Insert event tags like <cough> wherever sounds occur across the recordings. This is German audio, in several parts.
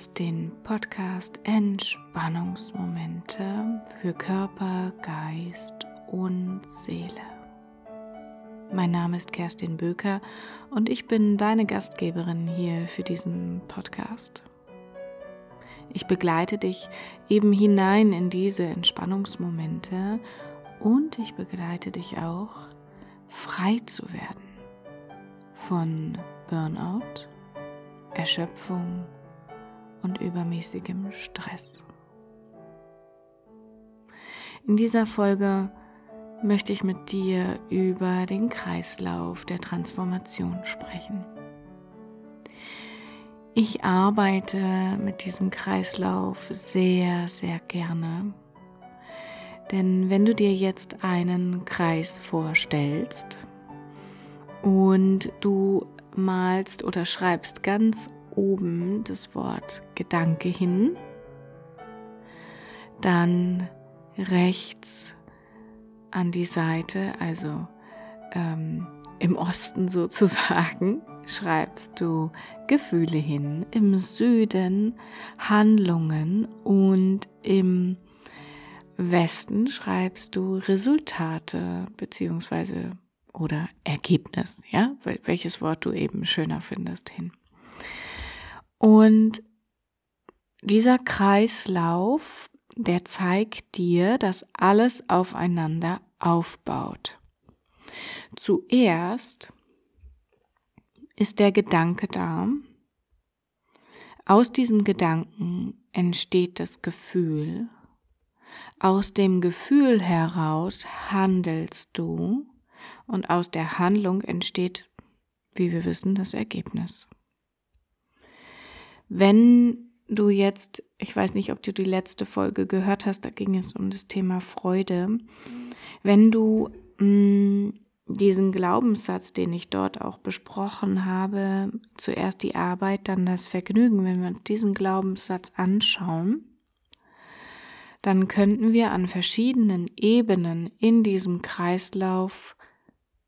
hörst den Podcast Entspannungsmomente für Körper, Geist und Seele. Mein Name ist Kerstin Böker und ich bin deine Gastgeberin hier für diesen Podcast. Ich begleite dich eben hinein in diese Entspannungsmomente und ich begleite dich auch, frei zu werden von Burnout, Erschöpfung und übermäßigem Stress. In dieser Folge möchte ich mit dir über den Kreislauf der Transformation sprechen. Ich arbeite mit diesem Kreislauf sehr, sehr gerne. Denn wenn du dir jetzt einen Kreis vorstellst und du malst oder schreibst ganz oben das Wort Gedanke hin, dann rechts an die Seite, also ähm, im Osten <laughs> sozusagen, schreibst du Gefühle hin, im Süden Handlungen und im Westen schreibst du Resultate beziehungsweise oder Ergebnis, ja, welches Wort du eben schöner findest hin. Und dieser Kreislauf, der zeigt dir, dass alles aufeinander aufbaut. Zuerst ist der Gedanke da. Aus diesem Gedanken entsteht das Gefühl. Aus dem Gefühl heraus handelst du und aus der Handlung entsteht, wie wir wissen, das Ergebnis. Wenn du jetzt, ich weiß nicht, ob du die letzte Folge gehört hast, da ging es um das Thema Freude. Wenn du mh, mm, diesen Glaubenssatz, den ich dort auch besprochen habe, zuerst die Arbeit, dann das Vergnügen, wenn wir uns diesen Glaubenssatz anschauen, dann könnten wir an verschiedenen Ebenen in diesem Kreislauf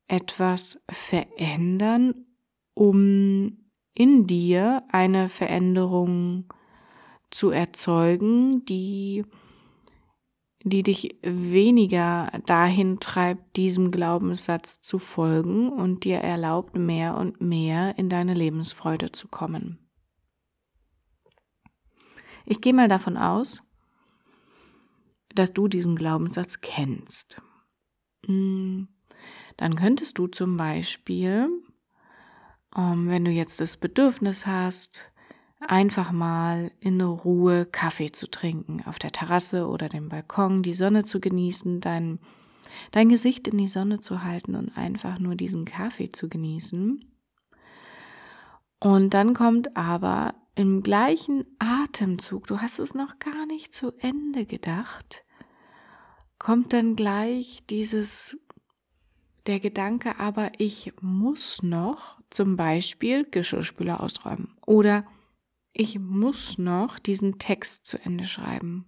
etwas verändern, um in dir eine Veränderung zu erzeugen, die die dich weniger dahin treibt, diesem Glaubenssatz zu folgen und dir erlaubt, mehr und mehr in deine Lebensfreude zu kommen. Ich gehe mal davon aus, dass du diesen Glaubenssatz kennst. Hm, dann könntest du zum Beispiel, ähm, wenn du jetzt das Bedürfnis hast, einfach mal in Ruhe Kaffee zu trinken, auf der Terrasse oder dem Balkon, die Sonne zu genießen, dein, dein Gesicht in die Sonne zu halten und einfach nur diesen Kaffee zu genießen. Und dann kommt aber im gleichen Atemzug, du hast es noch gar nicht zu Ende gedacht, kommt dann gleich dieses, der Gedanke, aber ich muss noch zum Beispiel Geschirrspüler ausräumen oder ich muss noch diesen Text zu Ende schreiben.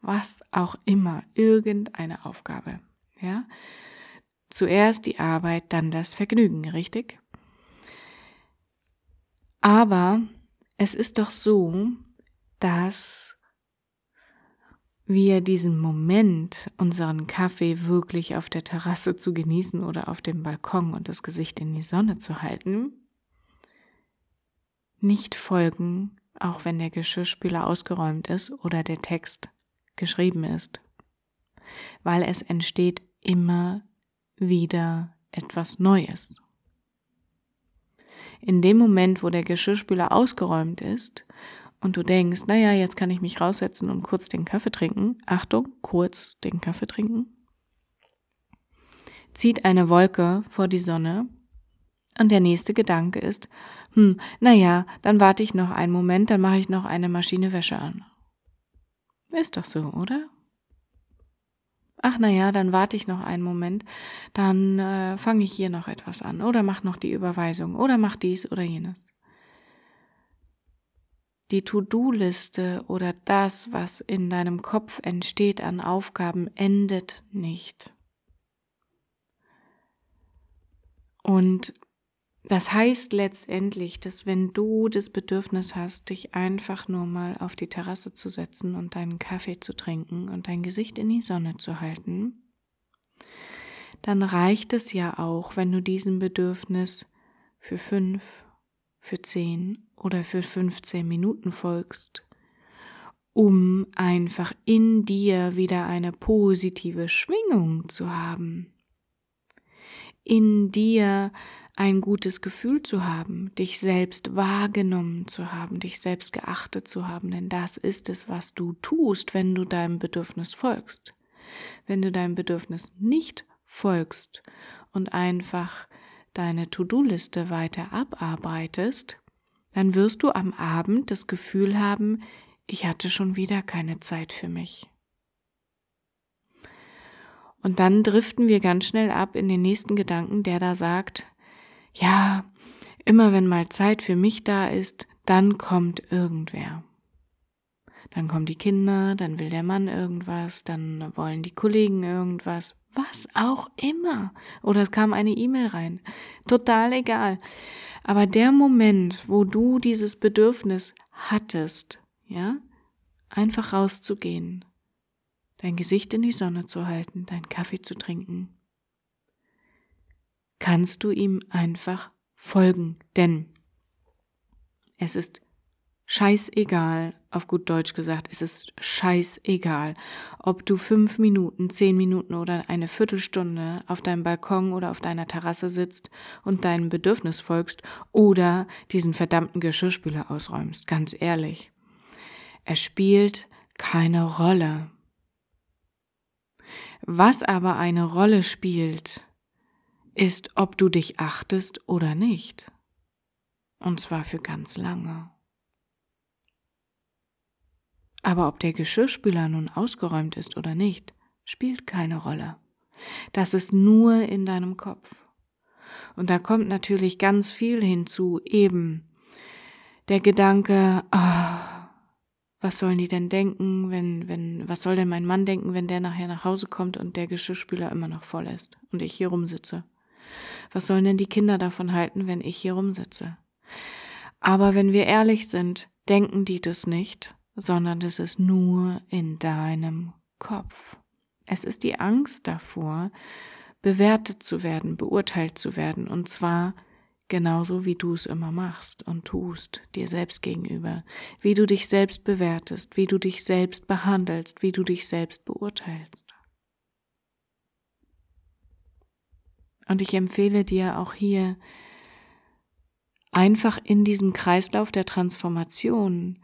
Was auch immer, irgendeine Aufgabe. Ja? Zuerst die Arbeit, dann das Vergnügen, richtig? Aber es ist doch so, dass wir diesen Moment, unseren Kaffee wirklich auf der Terrasse zu genießen oder auf dem Balkon und das Gesicht in die Sonne zu halten, nicht folgen, auch wenn der Geschirrspüler ausgeräumt ist oder der Text geschrieben ist, weil es entsteht immer wieder etwas Neues. In dem Moment, wo der Geschirrspüler ausgeräumt ist und du denkst, naja, jetzt kann ich mich raussetzen und kurz den Kaffee trinken, Achtung, kurz den Kaffee trinken, zieht eine Wolke vor die Sonne und der nächste Gedanke ist, hm, naja, dann warte ich noch einen Moment, dann mache ich noch eine Maschine Wäsche an. Ist doch so, oder? Ach naja, dann warte ich noch einen Moment, dann äh, fange ich hier noch etwas an oder mach noch die Überweisung oder mach dies oder jenes. Die To-Do-Liste oder das, was in deinem Kopf entsteht an Aufgaben, endet nicht. Und das heißt letztendlich, dass wenn du das Bedürfnis hast, dich einfach nur mal auf die Terrasse zu setzen und deinen Kaffee zu trinken und dein Gesicht in die Sonne zu halten, dann reicht es ja auch, wenn du diesem Bedürfnis für fünf, für zehn oder für 15 Minuten folgst, um einfach in dir wieder eine positive Schwingung zu haben, in dir ein gutes Gefühl zu haben, dich selbst wahrgenommen zu haben, dich selbst geachtet zu haben, denn das ist es, was du tust, wenn du deinem Bedürfnis folgst. Wenn du deinem Bedürfnis nicht folgst und einfach deine To-Do-Liste weiter abarbeitest, dann wirst du am Abend das Gefühl haben, ich hatte schon wieder keine Zeit für mich. Und dann driften wir ganz schnell ab in den nächsten Gedanken, der da sagt, ja, immer wenn mal Zeit für mich da ist, dann kommt irgendwer. Dann kommen die Kinder, dann will der Mann irgendwas, dann wollen die Kollegen irgendwas, was auch immer. Oder es kam eine E-Mail rein. Total egal. Aber der Moment, wo du dieses Bedürfnis hattest, ja, einfach rauszugehen, dein Gesicht in die Sonne zu halten, deinen Kaffee zu trinken, kannst du ihm einfach folgen, denn es ist scheißegal, auf gut Deutsch gesagt, es ist scheißegal, ob du fünf Minuten, zehn Minuten oder eine Viertelstunde auf deinem Balkon oder auf deiner Terrasse sitzt und deinem Bedürfnis folgst oder diesen verdammten Geschirrspüler ausräumst, ganz ehrlich. Es spielt keine Rolle. Was aber eine Rolle spielt, ist, ob du dich achtest oder nicht. Und zwar für ganz lange. Aber ob der Geschirrspüler nun ausgeräumt ist oder nicht, spielt keine Rolle. Das ist nur in deinem Kopf. Und da kommt natürlich ganz viel hinzu, eben der Gedanke, oh, was sollen die denn denken, wenn, wenn, was soll denn mein Mann denken, wenn der nachher nach Hause kommt und der Geschirrspüler immer noch voll ist und ich hier rumsitze? Was sollen denn die Kinder davon halten, wenn ich hier rumsitze? Aber wenn wir ehrlich sind, denken die das nicht, sondern das ist nur in deinem Kopf. Es ist die Angst davor, bewertet zu werden, beurteilt zu werden, und zwar genauso wie du es immer machst und tust, dir selbst gegenüber, wie du dich selbst bewertest, wie du dich selbst behandelst, wie du dich selbst beurteilst. Und ich empfehle dir auch hier einfach in diesem Kreislauf der Transformation,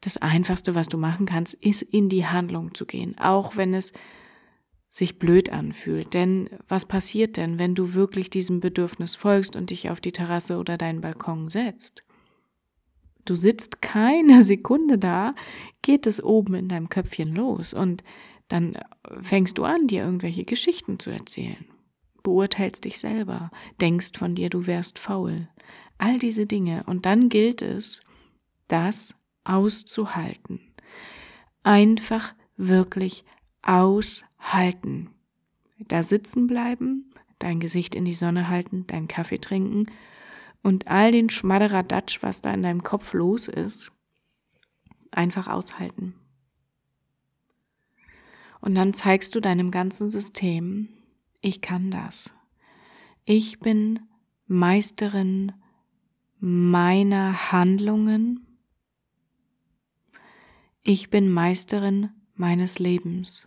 das Einfachste, was du machen kannst, ist in die Handlung zu gehen, auch wenn es sich blöd anfühlt. Denn was passiert denn, wenn du wirklich diesem Bedürfnis folgst und dich auf die Terrasse oder deinen Balkon setzt? Du sitzt keine <laughs> Sekunde da, geht es oben in deinem Köpfchen los und dann fängst du an, dir irgendwelche Geschichten zu erzählen beurteilst dich selber, denkst von dir, du wärst faul. All diese Dinge. Und dann gilt es, das auszuhalten. Einfach wirklich aushalten. Da sitzen bleiben, dein Gesicht in die Sonne halten, deinen Kaffee trinken und all den Schmadderadatsch, was da in deinem Kopf los ist, einfach aushalten. Und dann zeigst du deinem ganzen System, ich kann das. Ich bin Meisterin meiner Handlungen. Ich bin Meisterin meines Lebens.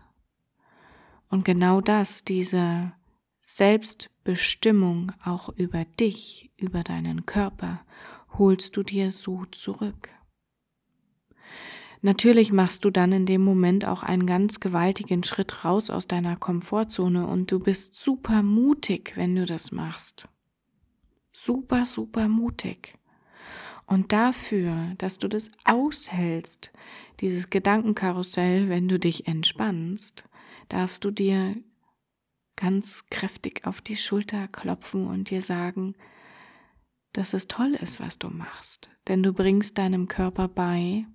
Und genau das, diese Selbstbestimmung auch über dich, über deinen Körper, holst du dir so zurück. Natürlich machst du dann in dem Moment auch einen ganz gewaltigen Schritt raus aus deiner Komfortzone und du bist super mutig, wenn du das machst. Super, super mutig. Und dafür, dass du das aushältst, dieses Gedankenkarussell, wenn du dich entspannst, darfst du dir ganz kräftig auf die Schulter klopfen und dir sagen, dass es toll ist, was du machst. Denn du bringst deinem Körper bei,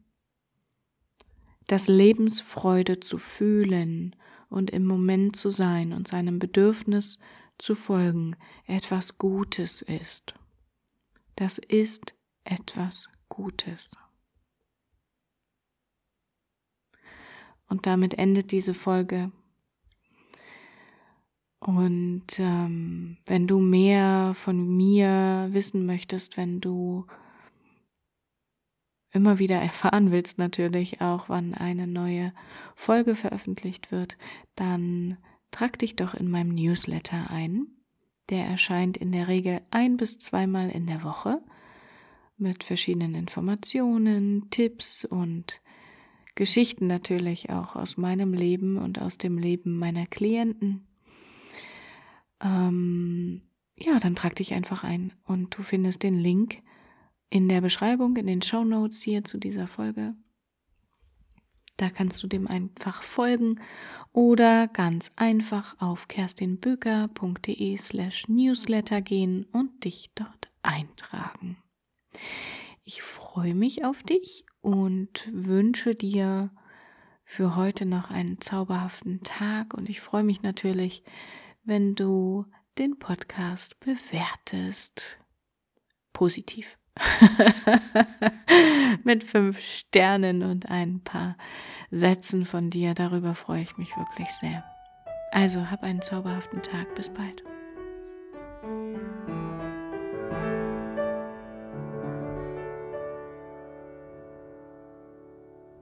dass Lebensfreude zu fühlen und im Moment zu sein und seinem Bedürfnis zu folgen etwas Gutes ist. Das ist etwas Gutes. Und damit endet diese Folge. Und ähm, wenn du mehr von mir wissen möchtest, wenn du immer wieder <laughs> erfahren willst natürlich auch, wann eine neue Folge veröffentlicht wird, dann trag dich doch in meinem Newsletter ein. Der erscheint in der Regel ein bis zweimal in der Woche mit verschiedenen Informationen, Tipps und Geschichten natürlich auch aus meinem Leben und aus dem Leben meiner Klienten. Ähm, ja, dann trag dich einfach ein und du findest den Link in der Beschreibung, in den Show Notes hier zu dieser Folge. Da kannst du dem einfach folgen oder ganz einfach auf kerstinböker.de slash newsletter gehen und dich dort eintragen. Ich freue mich auf dich und wünsche dir für heute noch einen zauberhaften Tag und ich freue mich natürlich, wenn du den Podcast bewertest. Positiv. <laughs> Mit fünf Sternen und ein paar Sätzen von dir. Darüber freue ich mich wirklich sehr. Also hab einen zauberhaften Tag. Bis bald.